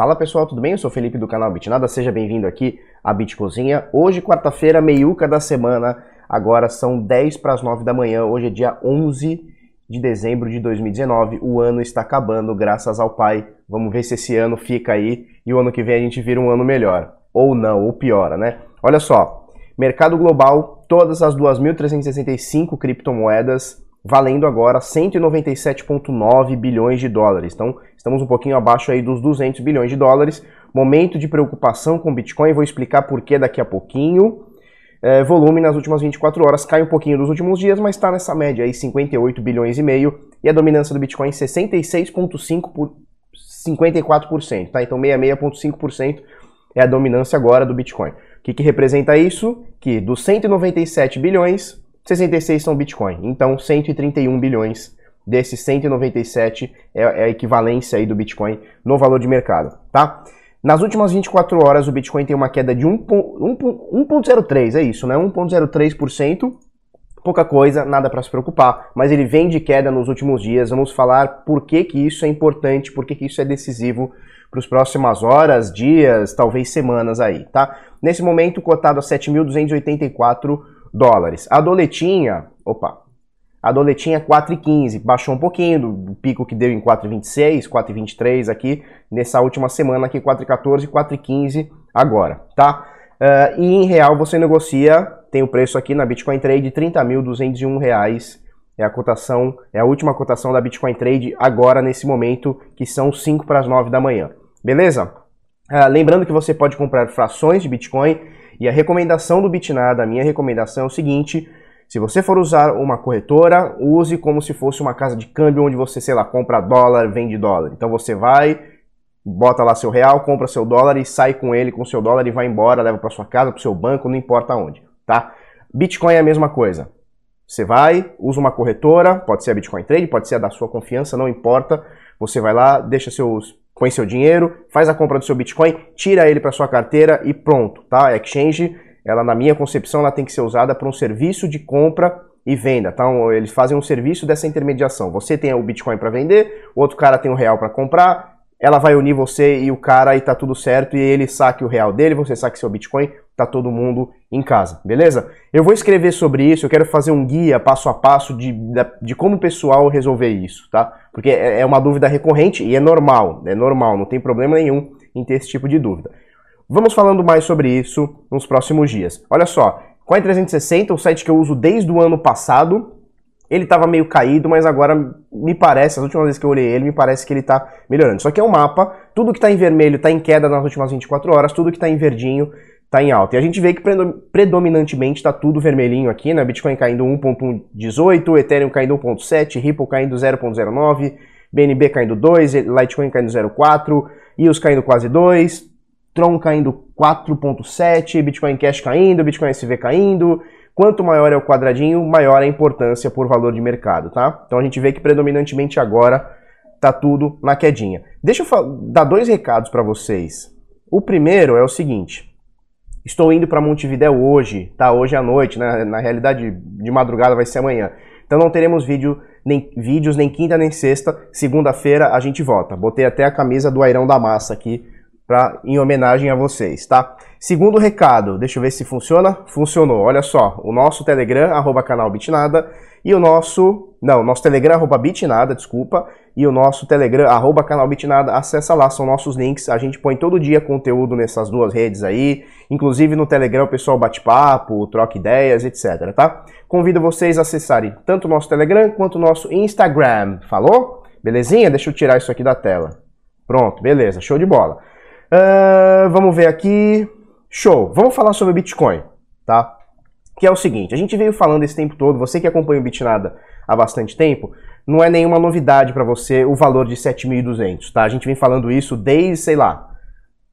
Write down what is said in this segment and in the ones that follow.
Fala pessoal, tudo bem? Eu sou Felipe do canal Bitnada, seja bem-vindo aqui à Bitcozinha. Hoje, quarta-feira, meiuca da semana, agora são 10 para as 9 da manhã, hoje é dia 11 de dezembro de 2019, o ano está acabando, graças ao Pai. Vamos ver se esse ano fica aí e o ano que vem a gente vira um ano melhor. Ou não, ou piora, né? Olha só, mercado global, todas as 2.365 criptomoedas valendo agora 197,9 bilhões de dólares. Então, estamos um pouquinho abaixo aí dos 200 bilhões de dólares. Momento de preocupação com Bitcoin, vou explicar por que daqui a pouquinho. É, volume nas últimas 24 horas cai um pouquinho dos últimos dias, mas está nessa média aí, 58 bilhões e meio, e a dominância do Bitcoin 66,5 por 54%, tá? Então 66,5% é a dominância agora do Bitcoin. O que, que representa isso? Que dos 197 bilhões, 66 são Bitcoin. Então, 131 bilhões desses 197 é, é a equivalência aí do Bitcoin no valor de mercado, tá? Nas últimas 24 horas, o Bitcoin tem uma queda de 1,03, é isso, né? 1,03%. Pouca coisa, nada para se preocupar, mas ele vem de queda nos últimos dias. Vamos falar por que, que isso é importante, por que, que isso é decisivo para as próximas horas, dias, talvez semanas aí, tá? Nesse momento, cotado a 7.284 dólares. A doletinha, opa, a doletinha 4,15, baixou um pouquinho do pico que deu em 4,26, 4,23 aqui, nessa última semana aqui 4,14, 4,15 agora, tá? Uh, e em real você negocia, tem o preço aqui na Bitcoin Trade, 30.201 reais, é a cotação, é a última cotação da Bitcoin Trade agora nesse momento, que são 5 para as 9 da manhã, beleza? Uh, lembrando que você pode comprar frações de Bitcoin, e a recomendação do Bitnada, a minha recomendação é o seguinte: se você for usar uma corretora, use como se fosse uma casa de câmbio onde você, sei lá, compra dólar, vende dólar. Então você vai, bota lá seu real, compra seu dólar e sai com ele, com seu dólar e vai embora, leva para sua casa, para seu banco, não importa onde, tá? Bitcoin é a mesma coisa. Você vai, usa uma corretora, pode ser a Bitcoin Trade, pode ser a da sua confiança, não importa. Você vai lá, deixa seus põe seu dinheiro, faz a compra do seu Bitcoin, tira ele para sua carteira e pronto, tá? A exchange, ela na minha concepção, ela tem que ser usada para um serviço de compra e venda, tá? Eles fazem um serviço dessa intermediação. Você tem o Bitcoin para vender, o outro cara tem o real para comprar, ela vai unir você e o cara e tá tudo certo, e ele saque o real dele, você saque seu Bitcoin, tá todo mundo em casa, beleza? Eu vou escrever sobre isso, eu quero fazer um guia passo a passo de, de como o pessoal resolver isso, tá? Porque é, é uma dúvida recorrente e é normal, é normal, não tem problema nenhum em ter esse tipo de dúvida. Vamos falando mais sobre isso nos próximos dias. Olha só, Coin 360, o site que eu uso desde o ano passado, ele estava meio caído, mas agora me parece, as últimas vezes que eu olhei ele, me parece que ele está melhorando. Isso aqui é um mapa, tudo que está em vermelho está em queda nas últimas 24 horas, tudo que está em verdinho está em alta. E a gente vê que predominantemente está tudo vermelhinho aqui, né? Bitcoin caindo 1.18, Ethereum caindo 1.7, Ripple caindo 0.09, BNB caindo 2, Litecoin caindo 0.4, EOS caindo quase 2, Tron caindo 4.7, Bitcoin Cash caindo, Bitcoin SV caindo, Quanto maior é o quadradinho, maior a importância por valor de mercado, tá? Então a gente vê que predominantemente agora tá tudo na quedinha. Deixa eu dar dois recados para vocês. O primeiro é o seguinte: estou indo para Montevidéu hoje, tá? Hoje à noite, né? na realidade de madrugada vai ser amanhã. Então não teremos vídeo, nem, vídeos nem quinta nem sexta. Segunda-feira a gente volta. Botei até a camisa do Airão da Massa aqui pra, em homenagem a vocês, tá? Segundo recado, deixa eu ver se funciona. Funcionou, olha só. O nosso Telegram, arroba canal Bitnada, e o nosso. Não, nosso Telegram, arroba Bitnada, desculpa. E o nosso Telegram, arroba canal Bitnada, acessa lá, são nossos links. A gente põe todo dia conteúdo nessas duas redes aí. Inclusive no Telegram o pessoal bate papo, troca ideias, etc, tá? Convido vocês a acessarem tanto o nosso Telegram quanto o nosso Instagram. Falou? Belezinha? Deixa eu tirar isso aqui da tela. Pronto, beleza, show de bola. Uh, vamos ver aqui. Show. Vamos falar sobre Bitcoin, tá? Que é o seguinte, a gente veio falando esse tempo todo, você que acompanha o Bitnada há bastante tempo, não é nenhuma novidade para você o valor de 7.200, tá? A gente vem falando isso desde, sei lá,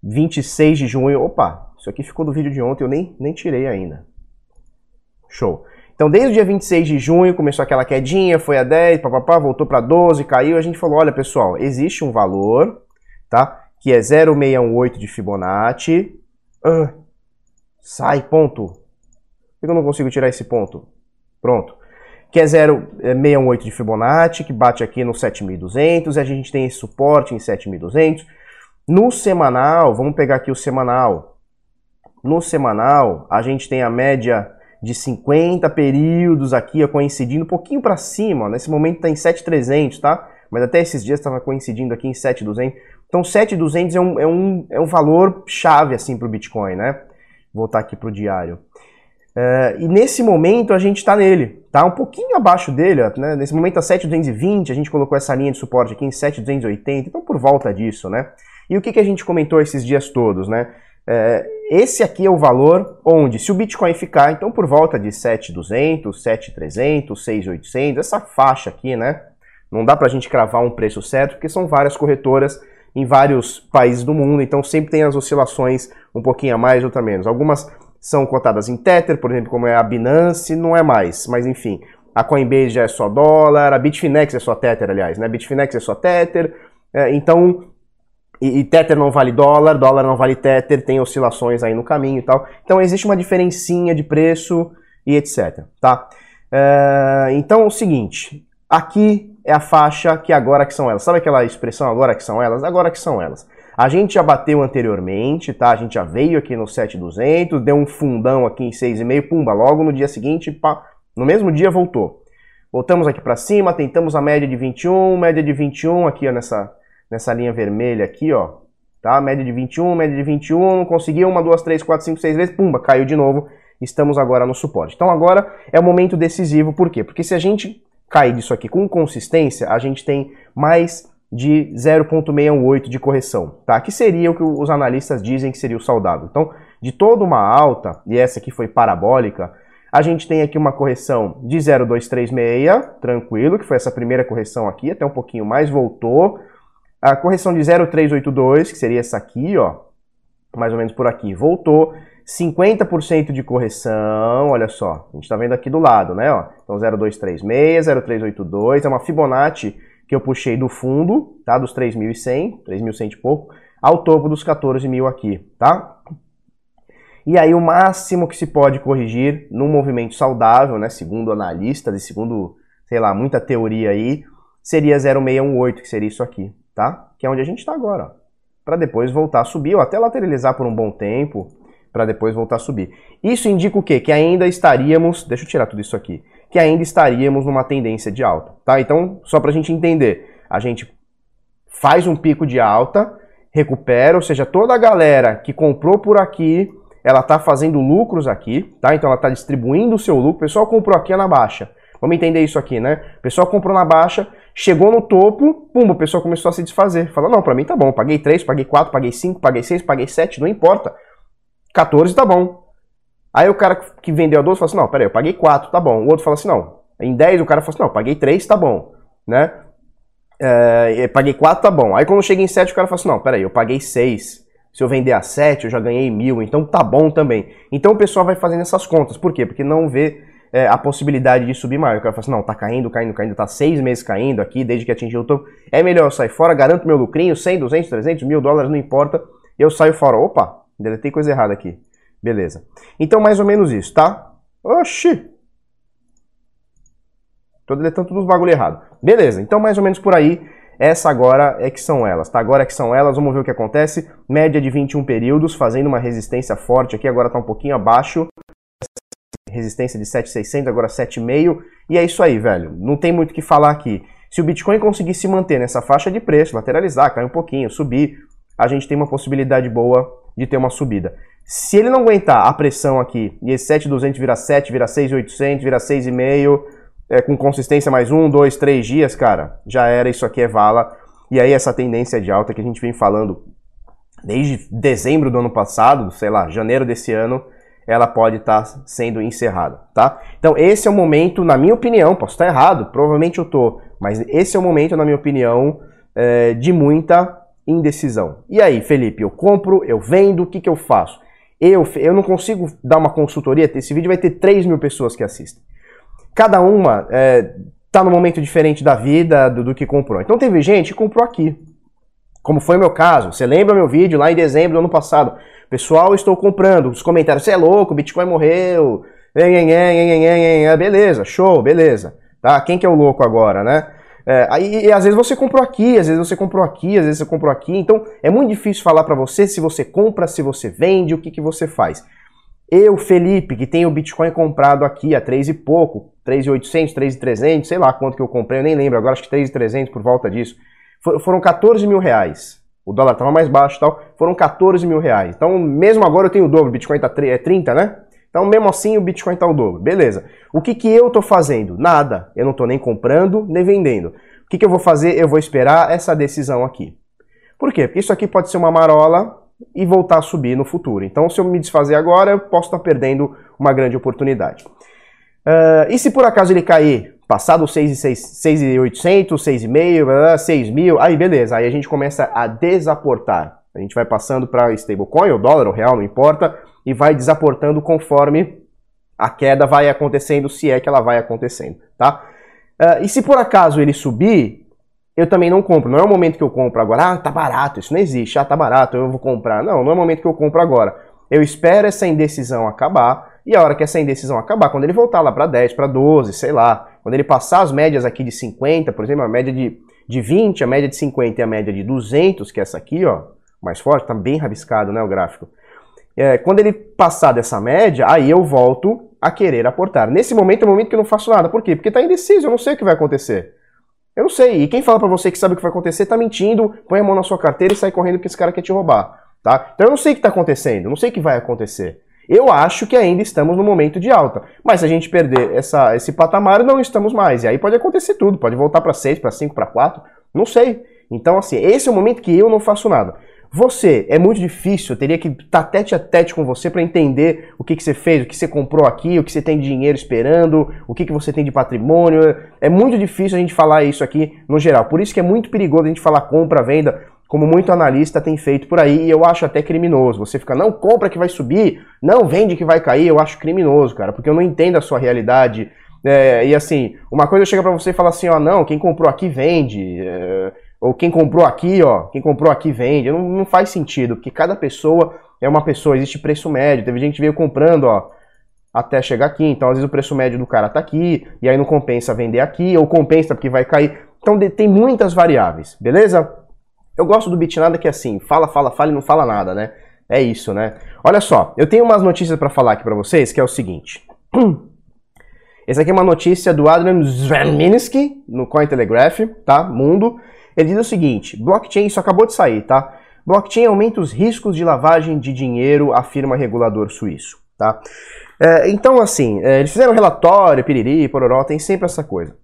26 de junho. Opa, isso aqui ficou do vídeo de ontem, eu nem, nem tirei ainda. Show. Então, desde o dia 26 de junho começou aquela quedinha, foi a 10, papapá, voltou para 12, caiu. A gente falou: olha, pessoal, existe um valor, tá? Que é 0,618 de Fibonacci. Ah, sai, ponto. Por que eu não consigo tirar esse ponto? Pronto. Que é 0,618 de Fibonacci, que bate aqui no 7.200, e a gente tem esse suporte em 7.200. No semanal, vamos pegar aqui o semanal. No semanal, a gente tem a média de 50 períodos aqui, coincidindo um pouquinho para cima. Ó, nesse momento está em 7,300, tá? Mas até esses dias estava coincidindo aqui em 7,200. Então 7,200 é um, é, um, é um valor chave assim para o Bitcoin, né? Voltar aqui para o diário. Uh, e nesse momento a gente está nele, tá um pouquinho abaixo dele, né? nesse momento a 7,220, a gente colocou essa linha de suporte aqui em 7,280, então por volta disso, né? E o que, que a gente comentou esses dias todos, né? Uh, esse aqui é o valor onde, se o Bitcoin ficar, então por volta de 7,200, 7,300, 6,800, essa faixa aqui, né? Não dá para a gente cravar um preço certo, porque são várias corretoras em vários países do mundo, então sempre tem as oscilações um pouquinho a mais, outra menos. Algumas são cotadas em Tether, por exemplo, como é a Binance, não é mais, mas enfim. A Coinbase já é só dólar, a Bitfinex é só Tether, aliás, né? Bitfinex é só Tether, é, então... E, e Tether não vale dólar, dólar não vale Tether, tem oscilações aí no caminho e tal. Então existe uma diferencinha de preço e etc, tá? É, então é o seguinte, aqui é a faixa que agora que são elas. Sabe aquela expressão agora que são elas? Agora que são elas. A gente já bateu anteriormente, tá? A gente já veio aqui no 7200, deu um fundão aqui em 6,5, pumba, logo no dia seguinte, pá, no mesmo dia voltou. Voltamos aqui para cima, tentamos a média de 21, média de 21 aqui ó, nessa, nessa linha vermelha aqui, ó. Tá? Média de 21, média de 21, conseguiu uma, duas, três, quatro, cinco, seis vezes, pumba, caiu de novo. Estamos agora no suporte. Então agora é o momento decisivo, por quê? Porque se a gente cair disso aqui com consistência, a gente tem mais de 0,68 de correção, tá? Que seria o que os analistas dizem que seria o saudável. Então, de toda uma alta, e essa aqui foi parabólica, a gente tem aqui uma correção de 0,236, tranquilo, que foi essa primeira correção aqui, até um pouquinho mais, voltou. A correção de 0,382, que seria essa aqui, ó, mais ou menos por aqui, voltou. 50% de correção, olha só, a gente está vendo aqui do lado, né? Ó. Então 0236, 0382, é uma Fibonacci que eu puxei do fundo, tá? Dos 3.100, 3.100 e pouco, ao topo dos 14.000 aqui, tá? E aí o máximo que se pode corrigir num movimento saudável, né? Segundo analistas segundo, sei lá, muita teoria aí, seria 0618, que seria isso aqui, tá? Que é onde a gente está agora, Para depois voltar a subir ou até lateralizar por um bom tempo, para depois voltar a subir. Isso indica o quê? Que ainda estaríamos, deixa eu tirar tudo isso aqui, que ainda estaríamos numa tendência de alta, tá? Então, só para a gente entender, a gente faz um pico de alta, recupera, ou seja, toda a galera que comprou por aqui, ela está fazendo lucros aqui, tá? Então ela está distribuindo o seu lucro, o pessoal comprou aqui na baixa. Vamos entender isso aqui, né? O pessoal comprou na baixa, chegou no topo, pum, o pessoal começou a se desfazer. Fala, não, para mim tá bom, paguei 3, paguei 4, paguei 5, paguei 6, paguei 7, não importa. 14 tá bom. Aí o cara que vendeu a 12 fala assim, não, peraí, eu paguei 4, tá bom. O outro fala assim, não. Em 10 o cara fala assim, não, eu paguei 3, tá bom. Né? É, paguei 4, tá bom. Aí quando chega em 7 o cara fala assim, não, peraí, eu paguei 6. Se eu vender a 7 eu já ganhei mil, então tá bom também. Então o pessoal vai fazendo essas contas. Por quê? Porque não vê é, a possibilidade de subir maior. O cara fala assim, não, tá caindo, caindo, caindo, tá seis meses caindo aqui, desde que atingiu o topo. É melhor eu sair fora, garanto meu lucrinho, 100, 200, 300, mil dólares, não importa. Eu saio fora. Opa, Deletei coisa errada aqui. Beleza. Então, mais ou menos isso, tá? Oxi! Tô deletando todos os bagulho errado. Beleza, então mais ou menos por aí. Essa agora é que são elas, tá? Agora é que são elas, vamos ver o que acontece. Média de 21 períodos, fazendo uma resistência forte aqui, agora tá um pouquinho abaixo. Resistência de 7,600, agora 7,5. E é isso aí, velho. Não tem muito o que falar aqui. Se o Bitcoin conseguir se manter nessa faixa de preço, lateralizar, cair um pouquinho, subir, a gente tem uma possibilidade boa de ter uma subida. Se ele não aguentar a pressão aqui, e esse 7,200 vira 7, vira 6,800, vira 6,5, é, com consistência mais um, dois, três dias, cara, já era, isso aqui é vala. E aí essa tendência de alta que a gente vem falando desde dezembro do ano passado, sei lá, janeiro desse ano, ela pode estar tá sendo encerrada, tá? Então esse é o momento, na minha opinião, posso estar errado, provavelmente eu tô, mas esse é o momento, na minha opinião, é, de muita indecisão. E aí, Felipe, eu compro, eu vendo, o que, que eu faço? Eu, eu não consigo dar uma consultoria, esse vídeo vai ter 3 mil pessoas que assistem. Cada uma é, tá num momento diferente da vida do, do, que comprou. Então teve gente que comprou aqui. Como foi o meu caso. Você lembra meu vídeo lá em dezembro do ano passado? Pessoal, estou comprando. Os comentários, você é louco, Bitcoin morreu. Beleza, show, beleza. Tá? Quem que é o louco agora, né? É, aí, e às vezes você comprou aqui, às vezes você comprou aqui, às vezes você comprou aqui. Então é muito difícil falar para você se você compra, se você vende, o que, que você faz. Eu, Felipe, que tenho o Bitcoin comprado aqui a 3 e pouco, 3.800, 3.300, sei lá quanto que eu comprei, eu nem lembro agora, acho que 3.300 por volta disso. For, foram 14 mil reais. O dólar estava mais baixo e tal, foram 14 mil reais. Então, mesmo agora eu tenho o dobro, o Bitcoin tá é 30, né? Então, mesmo assim, o Bitcoin está o dobro. Beleza. O que, que eu estou fazendo? Nada. Eu não estou nem comprando, nem vendendo. O que, que eu vou fazer? Eu vou esperar essa decisão aqui. Por quê? Porque isso aqui pode ser uma marola e voltar a subir no futuro. Então, se eu me desfazer agora, eu posso estar perdendo uma grande oportunidade. Uh, e se por acaso ele cair, passado 6.800, 6.500, 6 mil, aí beleza, aí a gente começa a desaportar. A gente vai passando para stablecoin, ou dólar, ou real, não importa, e vai desaportando conforme a queda vai acontecendo, se é que ela vai acontecendo, tá? Uh, e se por acaso ele subir, eu também não compro. Não é o momento que eu compro agora. Ah, tá barato, isso não existe. Ah, tá barato, eu vou comprar. Não, não é o momento que eu compro agora. Eu espero essa indecisão acabar. E a hora que essa indecisão acabar, quando ele voltar lá para 10, para 12, sei lá, quando ele passar as médias aqui de 50, por exemplo, a média de, de 20, a média de 50 e a média de 200, que é essa aqui, ó, mais forte, tá bem rabiscado, né, o gráfico. É, quando ele passar dessa média, aí eu volto a querer aportar. Nesse momento é o momento que eu não faço nada. Por quê? Porque tá indeciso, eu não sei o que vai acontecer. Eu não sei. E quem fala para você que sabe o que vai acontecer tá mentindo, põe a mão na sua carteira e sai correndo porque esse cara quer te roubar, tá? Então eu não sei o que tá acontecendo, não sei o que vai acontecer. Eu acho que ainda estamos no momento de alta. Mas se a gente perder essa, esse patamar, não estamos mais. E aí pode acontecer tudo. Pode voltar para 6, para 5, para 4. Não sei. Então, assim, esse é o momento que eu não faço nada. Você, é muito difícil, eu teria que estar tete a tete com você para entender o que, que você fez, o que você comprou aqui, o que você tem de dinheiro esperando, o que, que você tem de patrimônio. É muito difícil a gente falar isso aqui no geral. Por isso que é muito perigoso a gente falar compra, venda, como muito analista tem feito por aí, e eu acho até criminoso. Você fica, não, compra que vai subir, não, vende que vai cair, eu acho criminoso, cara, porque eu não entendo a sua realidade. É, e assim, uma coisa chega para você e fala assim, ó, não, quem comprou aqui vende. É, ou quem comprou aqui, ó, quem comprou aqui vende. Não, não faz sentido, porque cada pessoa é uma pessoa, existe preço médio. Teve gente que veio comprando, ó, até chegar aqui. Então, às vezes o preço médio do cara tá aqui, e aí não compensa vender aqui, ou compensa porque vai cair. Então, tem muitas variáveis, beleza? Eu gosto do Bitnada que é assim, fala, fala, fala e não fala nada, né? É isso, né? Olha só, eu tenho umas notícias para falar aqui para vocês, que é o seguinte. Essa aqui é uma notícia do Adrian Zwerminski, no Cointelegraph, tá? Mundo. Ele diz o seguinte: blockchain, isso acabou de sair, tá? Blockchain aumenta os riscos de lavagem de dinheiro, afirma regulador suíço, tá? É, então, assim, é, eles fizeram relatório, piriri, pororó, tem sempre essa coisa.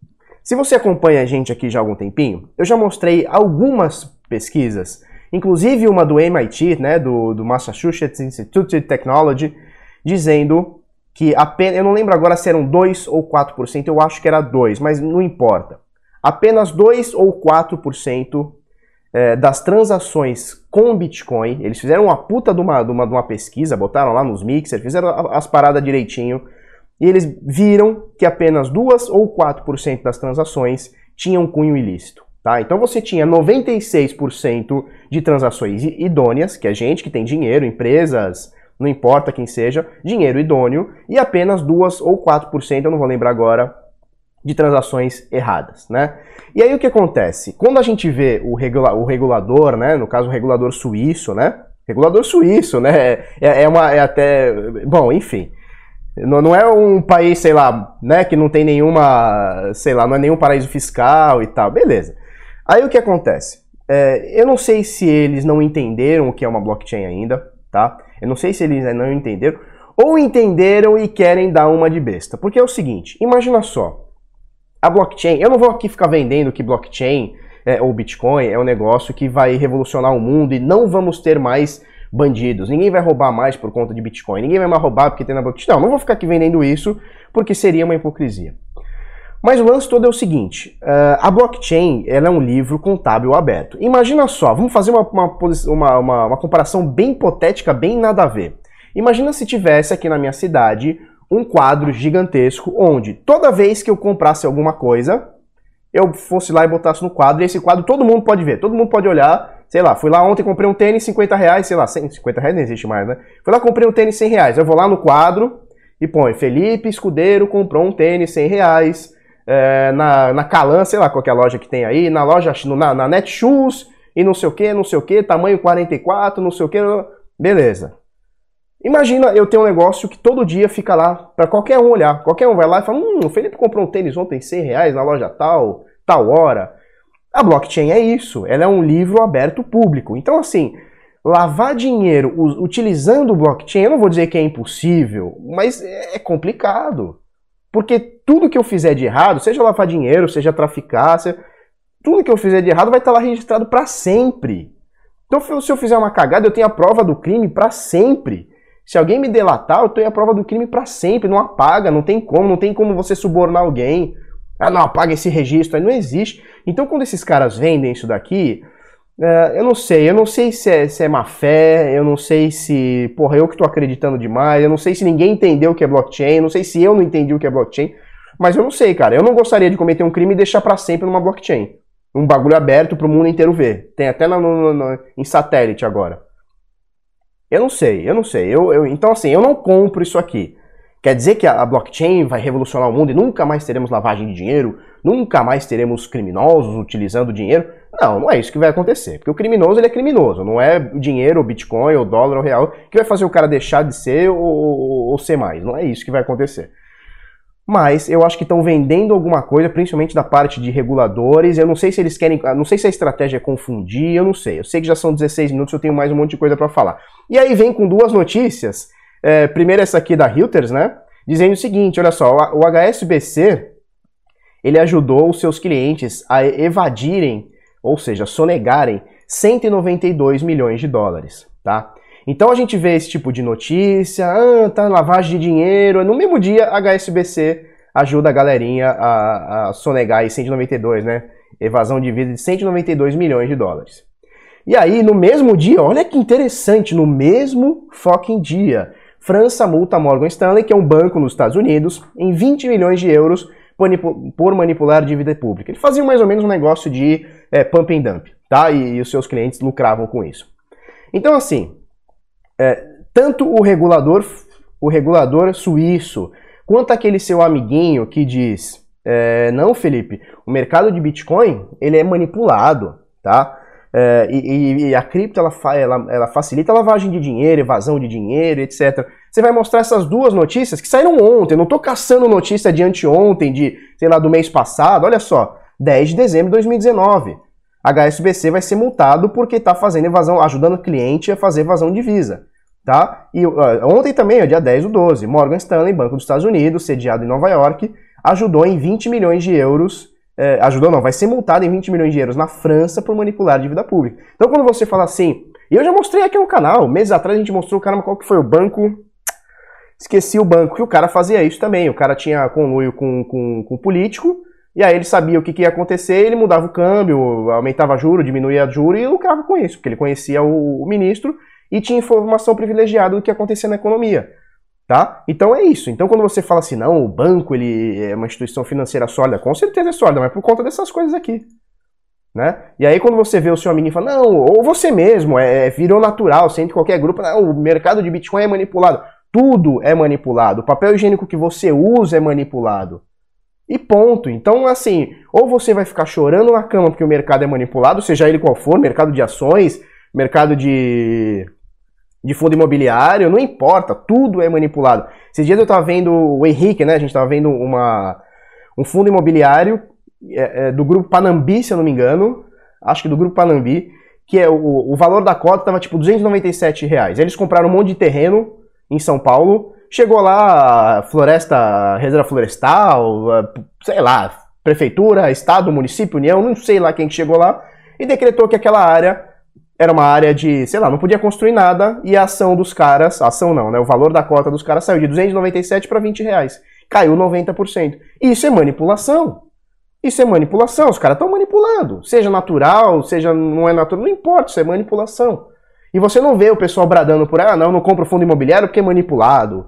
Se você acompanha a gente aqui já há algum tempinho, eu já mostrei algumas pesquisas, inclusive uma do MIT, né, do, do Massachusetts Institute of Technology, dizendo que apenas, eu não lembro agora se eram 2 ou 4%, eu acho que era 2, mas não importa apenas 2 ou 4% é, das transações com Bitcoin, eles fizeram uma puta de uma, de uma, de uma pesquisa, botaram lá nos mixers, fizeram as paradas direitinho, e eles viram que apenas 2 ou 4% das transações tinham cunho ilícito. Tá? Então você tinha 96% de transações idôneas, que é gente que tem dinheiro, empresas, não importa quem seja, dinheiro idôneo, e apenas 2 ou 4%, eu não vou lembrar agora, de transações erradas, né? E aí o que acontece? Quando a gente vê o, regula o regulador, né, no caso o regulador suíço, né? Regulador suíço, né? É, é, uma, é até, bom, enfim, não, não é um país, sei lá, né, que não tem nenhuma, sei lá, não é nenhum paraíso fiscal e tal, beleza. Aí o que acontece? É, eu não sei se eles não entenderam o que é uma blockchain ainda, tá? Eu não sei se eles não entenderam, ou entenderam e querem dar uma de besta. Porque é o seguinte, imagina só, a blockchain, eu não vou aqui ficar vendendo que blockchain é, ou Bitcoin é um negócio que vai revolucionar o mundo e não vamos ter mais bandidos. Ninguém vai roubar mais por conta de Bitcoin. Ninguém vai mais roubar porque tem na blockchain. Não, não vou ficar aqui vendendo isso porque seria uma hipocrisia. Mas o lance todo é o seguinte: uh, a blockchain ela é um livro contábil aberto. Imagina só, vamos fazer uma, uma, uma, uma comparação bem hipotética, bem nada a ver. Imagina se tivesse aqui na minha cidade um quadro gigantesco onde toda vez que eu comprasse alguma coisa, eu fosse lá e botasse no quadro, e esse quadro todo mundo pode ver, todo mundo pode olhar, sei lá, fui lá ontem, comprei um tênis 50 reais, sei lá, 50 reais não existe mais, né? Fui lá, comprei um tênis 100 reais, eu vou lá no quadro e põe, Felipe Escudeiro comprou um tênis 100 reais é, na, na Calan, sei lá qual é a loja que tem aí, na loja, na, na Netshoes e não sei o que, não sei o que, tamanho 44, não sei o que, beleza. Imagina eu ter um negócio que todo dia fica lá para qualquer um olhar. Qualquer um vai lá e fala: Hum, o Felipe comprou um tênis ontem 100 reais na loja tal, tal hora. A blockchain é isso, ela é um livro aberto público. Então, assim, lavar dinheiro utilizando blockchain, eu não vou dizer que é impossível, mas é, é complicado. Porque tudo que eu fizer de errado, seja lavar dinheiro, seja traficar, seja... tudo que eu fizer de errado vai estar lá registrado para sempre. Então, se eu fizer uma cagada, eu tenho a prova do crime para sempre. Se alguém me delatar, eu tenho a prova do crime para sempre, não apaga, não tem como, não tem como você subornar alguém. Ah, não, apaga esse registro, aí não existe. Então, quando esses caras vendem isso daqui, uh, eu não sei, eu não sei se é, se é má fé, eu não sei se, porra, eu que tô acreditando demais, eu não sei se ninguém entendeu o que é blockchain, eu não sei se eu não entendi o que é blockchain, mas eu não sei, cara, eu não gostaria de cometer um crime e deixar para sempre numa blockchain. Um bagulho aberto para o mundo inteiro ver. Tem até no, no, no, em satélite agora. Eu não sei, eu não sei. Eu, eu, então, assim, eu não compro isso aqui. Quer dizer que a blockchain vai revolucionar o mundo e nunca mais teremos lavagem de dinheiro? Nunca mais teremos criminosos utilizando dinheiro? Não, não é isso que vai acontecer. Porque o criminoso ele é criminoso. Não é o dinheiro, o Bitcoin, o dólar, o real que vai fazer o cara deixar de ser ou, ou, ou ser mais. Não é isso que vai acontecer. Mas eu acho que estão vendendo alguma coisa, principalmente da parte de reguladores. Eu não sei se eles querem. Não sei se a estratégia é confundir, eu não sei. Eu sei que já são 16 minutos, eu tenho mais um monte de coisa para falar. E aí vem com duas notícias. É, primeiro essa aqui da Reuters, né? Dizendo o seguinte: olha só, o HSBC ele ajudou os seus clientes a evadirem, ou seja, sonegarem 192 milhões de dólares, tá? Então a gente vê esse tipo de notícia, ah, tá lavagem de dinheiro. No mesmo dia, a HSBC ajuda a galerinha a, a sonegar aí 192, né? Evasão de vida de 192 milhões de dólares. E aí, no mesmo dia, olha que interessante, no mesmo fucking dia, França multa Morgan Stanley, que é um banco nos Estados Unidos, em 20 milhões de euros por manipular dívida pública. Ele fazia mais ou menos um negócio de é, pump and dump, tá? E, e os seus clientes lucravam com isso. Então, assim, é, tanto o regulador, o regulador suíço, quanto aquele seu amiguinho que diz, é, não, Felipe, o mercado de Bitcoin ele é manipulado, tá? É, e, e, a cripto ela, ela, ela, facilita a lavagem de dinheiro, evasão de dinheiro, etc. Você vai mostrar essas duas notícias que saíram ontem. Não estou caçando notícia de anteontem, de sei lá do mês passado. Olha só, 10 de dezembro de 2019. HSBC vai ser multado porque está fazendo evasão, ajudando o cliente a fazer evasão de visa. Tá? E ontem também, dia 10 do 12, Morgan Stanley, Banco dos Estados Unidos, sediado em Nova York, ajudou em 20 milhões de euros, eh, ajudou não, vai ser multado em 20 milhões de euros na França por manipular dívida pública. Então quando você fala assim, e eu já mostrei aqui no canal, meses atrás a gente mostrou, caramba, qual que foi o banco, esqueci o banco, que o cara fazia isso também, o cara tinha conluio com, com, com político, e aí ele sabia o que, que, ia acontecer, ele mudava o câmbio, aumentava juro, diminuía juro e lucrava com isso, porque ele conhecia o, o ministro e tinha informação privilegiada do que acontecia na economia. Tá? Então é isso. Então quando você fala assim, não, o banco ele é uma instituição financeira sólida, com certeza é sólida, mas por conta dessas coisas aqui. Né? E aí quando você vê o seu amiguinho fala, não, ou você mesmo, é, virou natural, em qualquer grupo, não, o mercado de Bitcoin é manipulado. Tudo é manipulado. O papel higiênico que você usa é manipulado. E ponto. Então, assim, ou você vai ficar chorando na cama porque o mercado é manipulado, seja ele qual for, mercado de ações, mercado de, de fundo imobiliário, não importa, tudo é manipulado. Esses dias eu estava vendo o Henrique, né? A gente estava vendo uma, um fundo imobiliário é, é, do grupo Panambi, se eu não me engano, acho que do grupo Panambi, que é o, o valor da cota estava tipo 297 reais. Eles compraram um monte de terreno em São Paulo Chegou lá, floresta, reserva florestal, sei lá, prefeitura, estado, município, união, não sei lá quem chegou lá, e decretou que aquela área era uma área de, sei lá, não podia construir nada, e a ação dos caras, a ação não, né? O valor da cota dos caras saiu de 297 para 20 reais. Caiu 90%. Isso é manipulação. Isso é manipulação, os caras estão manipulando. Seja natural, seja não é natural, não importa, isso é manipulação. E você não vê o pessoal bradando por, ah, não, não compro fundo imobiliário porque é manipulado.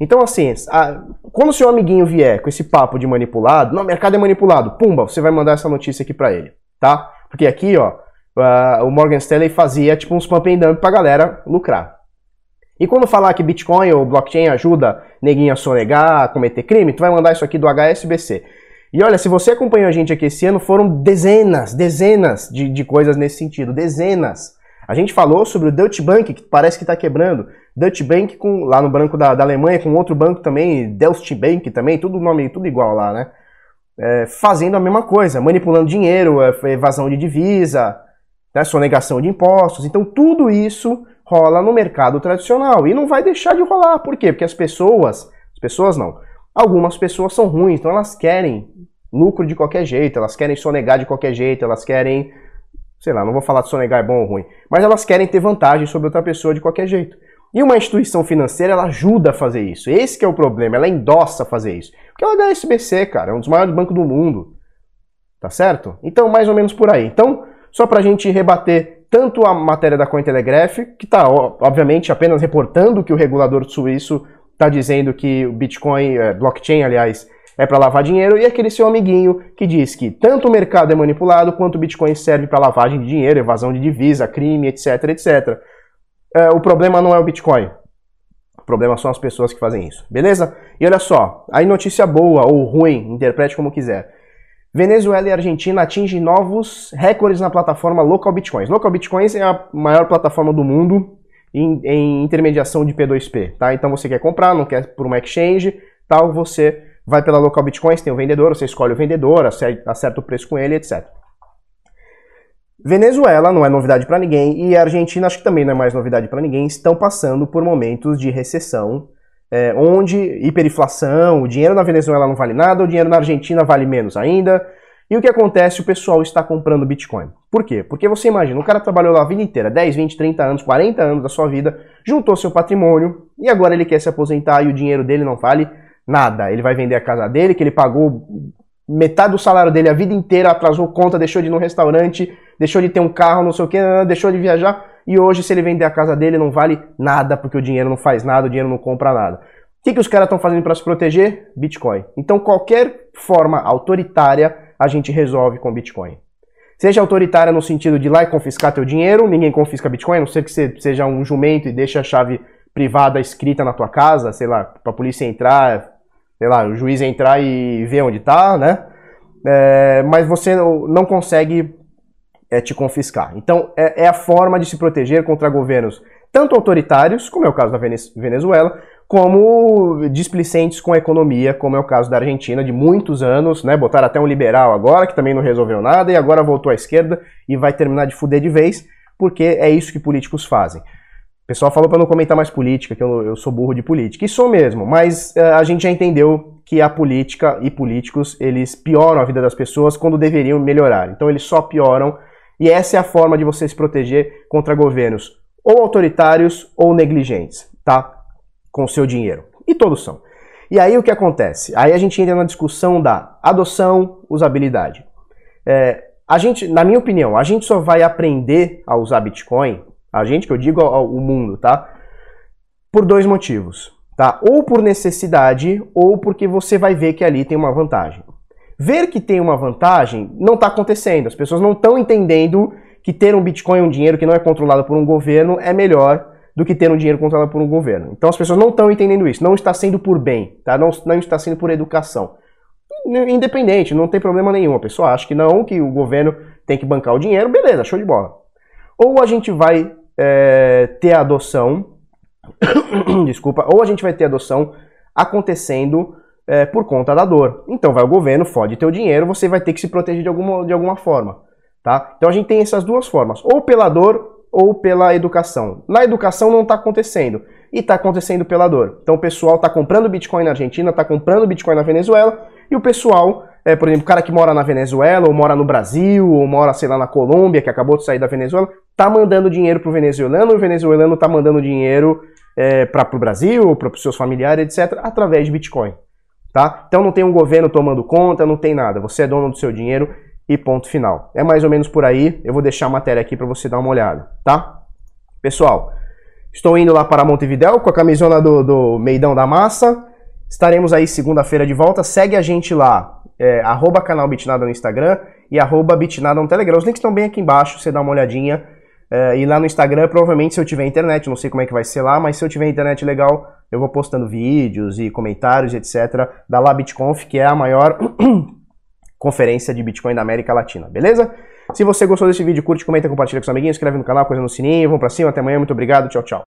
Então, assim, a, quando o seu amiguinho vier com esse papo de manipulado, não, o mercado é manipulado, pumba, você vai mandar essa notícia aqui para ele, tá? Porque aqui, ó, uh, o Morgan Stanley fazia tipo uns pump and dump pra galera lucrar. E quando falar que Bitcoin ou blockchain ajuda neguinho a sonegar, a cometer crime, tu vai mandar isso aqui do HSBC. E olha, se você acompanhou a gente aqui esse ano, foram dezenas, dezenas de, de coisas nesse sentido, dezenas. A gente falou sobre o Deutsche Bank, que parece que está quebrando. Deutsche Bank com, lá no banco da, da Alemanha, com outro banco também, Deutsche Bank também, tudo nome, tudo igual lá, né? É, fazendo a mesma coisa, manipulando dinheiro, é, evasão de divisa, né, sonegação de impostos. Então tudo isso rola no mercado tradicional e não vai deixar de rolar. Por quê? Porque as pessoas, as pessoas não, algumas pessoas são ruins, então elas querem lucro de qualquer jeito, elas querem sonegar de qualquer jeito, elas querem sei lá, não vou falar de sonegar é bom ou ruim, mas elas querem ter vantagem sobre outra pessoa de qualquer jeito. E uma instituição financeira, ela ajuda a fazer isso. Esse é o problema, ela endossa fazer isso. Porque é o HSBC, cara, é um dos maiores bancos do mundo. Tá certo? Então, mais ou menos por aí. Então, só pra gente rebater tanto a matéria da Cointelegraph, que está, obviamente, apenas reportando que o regulador suíço está dizendo que o Bitcoin, é, blockchain, aliás, é para lavar dinheiro, e aquele seu amiguinho que diz que tanto o mercado é manipulado quanto o Bitcoin serve para lavagem de dinheiro, evasão de divisa, crime, etc, etc. É, o problema não é o Bitcoin. O problema são as pessoas que fazem isso, beleza? E olha só, aí notícia boa ou ruim, interprete como quiser. Venezuela e Argentina atingem novos recordes na plataforma Local Bitcoins. Local Bitcoins é a maior plataforma do mundo em, em intermediação de P2P, tá? Então você quer comprar, não quer por uma exchange, tal, você vai pela local bitcoins, tem o vendedor, você escolhe o vendedor, acerta o preço com ele, etc. Venezuela não é novidade para ninguém e a Argentina acho que também não é mais novidade para ninguém, estão passando por momentos de recessão, é, onde hiperinflação, o dinheiro na Venezuela não vale nada, o dinheiro na Argentina vale menos ainda. E o que acontece? O pessoal está comprando Bitcoin. Por quê? Porque você imagina, o cara trabalhou lá a vida inteira, 10, 20, 30 anos, 40 anos da sua vida, juntou seu patrimônio e agora ele quer se aposentar e o dinheiro dele não vale Nada. Ele vai vender a casa dele, que ele pagou metade do salário dele a vida inteira, atrasou conta, deixou de ir no restaurante, deixou de ter um carro, não sei o que, deixou de viajar. E hoje, se ele vender a casa dele, não vale nada, porque o dinheiro não faz nada, o dinheiro não compra nada. O que, que os caras estão fazendo para se proteger? Bitcoin. Então, qualquer forma autoritária a gente resolve com Bitcoin. Seja autoritária no sentido de ir lá e confiscar teu dinheiro, ninguém confisca Bitcoin, a não ser que você seja um jumento e deixe a chave privada escrita na tua casa, sei lá, para a polícia entrar, sei lá, o juiz entrar e ver onde está, né? É, mas você não consegue é, te confiscar. Então, é, é, a forma de se proteger contra governos tanto autoritários, como é o caso da Venezuela, como displicentes com a economia, como é o caso da Argentina, de muitos anos, né? Botaram até um liberal agora, que também não resolveu nada, e agora voltou à esquerda e vai terminar de fuder de vez, porque é isso que políticos fazem pessoal falou para não comentar mais política, que eu, eu, sou burro de política. E sou mesmo, mas uh, a gente já entendeu que a política e políticos, eles pioram a vida das pessoas quando deveriam melhorar. Então eles só pioram, e essa é a forma de você se proteger contra governos ou autoritários ou negligentes, tá? Com o seu dinheiro. E todos são. E aí o que acontece? Aí a gente entra na discussão da adoção, usabilidade. É, a gente, na minha opinião, a gente só vai aprender a usar Bitcoin a gente, que eu digo ao, mundo, tá? Por dois motivos, tá? Ou por necessidade, ou porque você vai ver que ali tem uma vantagem. Ver que tem uma vantagem não está acontecendo. As pessoas não estão entendendo que ter um Bitcoin, um dinheiro que não é controlado por um governo, é melhor do que ter um dinheiro controlado por um governo. Então as pessoas não estão entendendo isso. Não está sendo por bem, tá? Não, não está sendo por educação. Independente, não tem problema nenhum. A pessoa acha que não, que o governo tem que bancar o dinheiro, beleza, show de bola. Ou a gente vai é, ter adoção, desculpa, ou a gente vai ter adoção acontecendo é, por conta da dor. Então vai o governo, fode teu dinheiro, você vai ter que se proteger de alguma, de alguma forma. Tá? Então a gente tem essas duas formas, ou pela dor ou pela educação. Na educação não está acontecendo, e está acontecendo pela dor. Então o pessoal está comprando Bitcoin na Argentina, está comprando Bitcoin na Venezuela, e o pessoal, é, por exemplo, o cara que mora na Venezuela, ou mora no Brasil, ou mora, sei lá, na Colômbia, que acabou de sair da Venezuela, tá mandando dinheiro pro venezuelano, o venezuelano tá mandando dinheiro é, para o Brasil, para os seus familiares, etc., através de Bitcoin. Tá? Então não tem um governo tomando conta, não tem nada. Você é dono do seu dinheiro e ponto final. É mais ou menos por aí. Eu vou deixar a matéria aqui para você dar uma olhada, tá? Pessoal, estou indo lá para Montevidéu com a camisona do, do Meidão da Massa. Estaremos aí segunda-feira de volta. Segue a gente lá, é, canal Bitnada no Instagram e arroba Bitnada no Telegram. Os links estão bem aqui embaixo, você dá uma olhadinha. Uh, e lá no Instagram, provavelmente, se eu tiver internet, não sei como é que vai ser lá, mas se eu tiver internet legal, eu vou postando vídeos e comentários, etc., da LabitConf, que é a maior conferência de Bitcoin da América Latina, beleza? Se você gostou desse vídeo, curte, comenta, compartilha com seus amiguinhos, inscreve no canal, coisa no sininho, vamos pra cima, até amanhã, muito obrigado, tchau, tchau.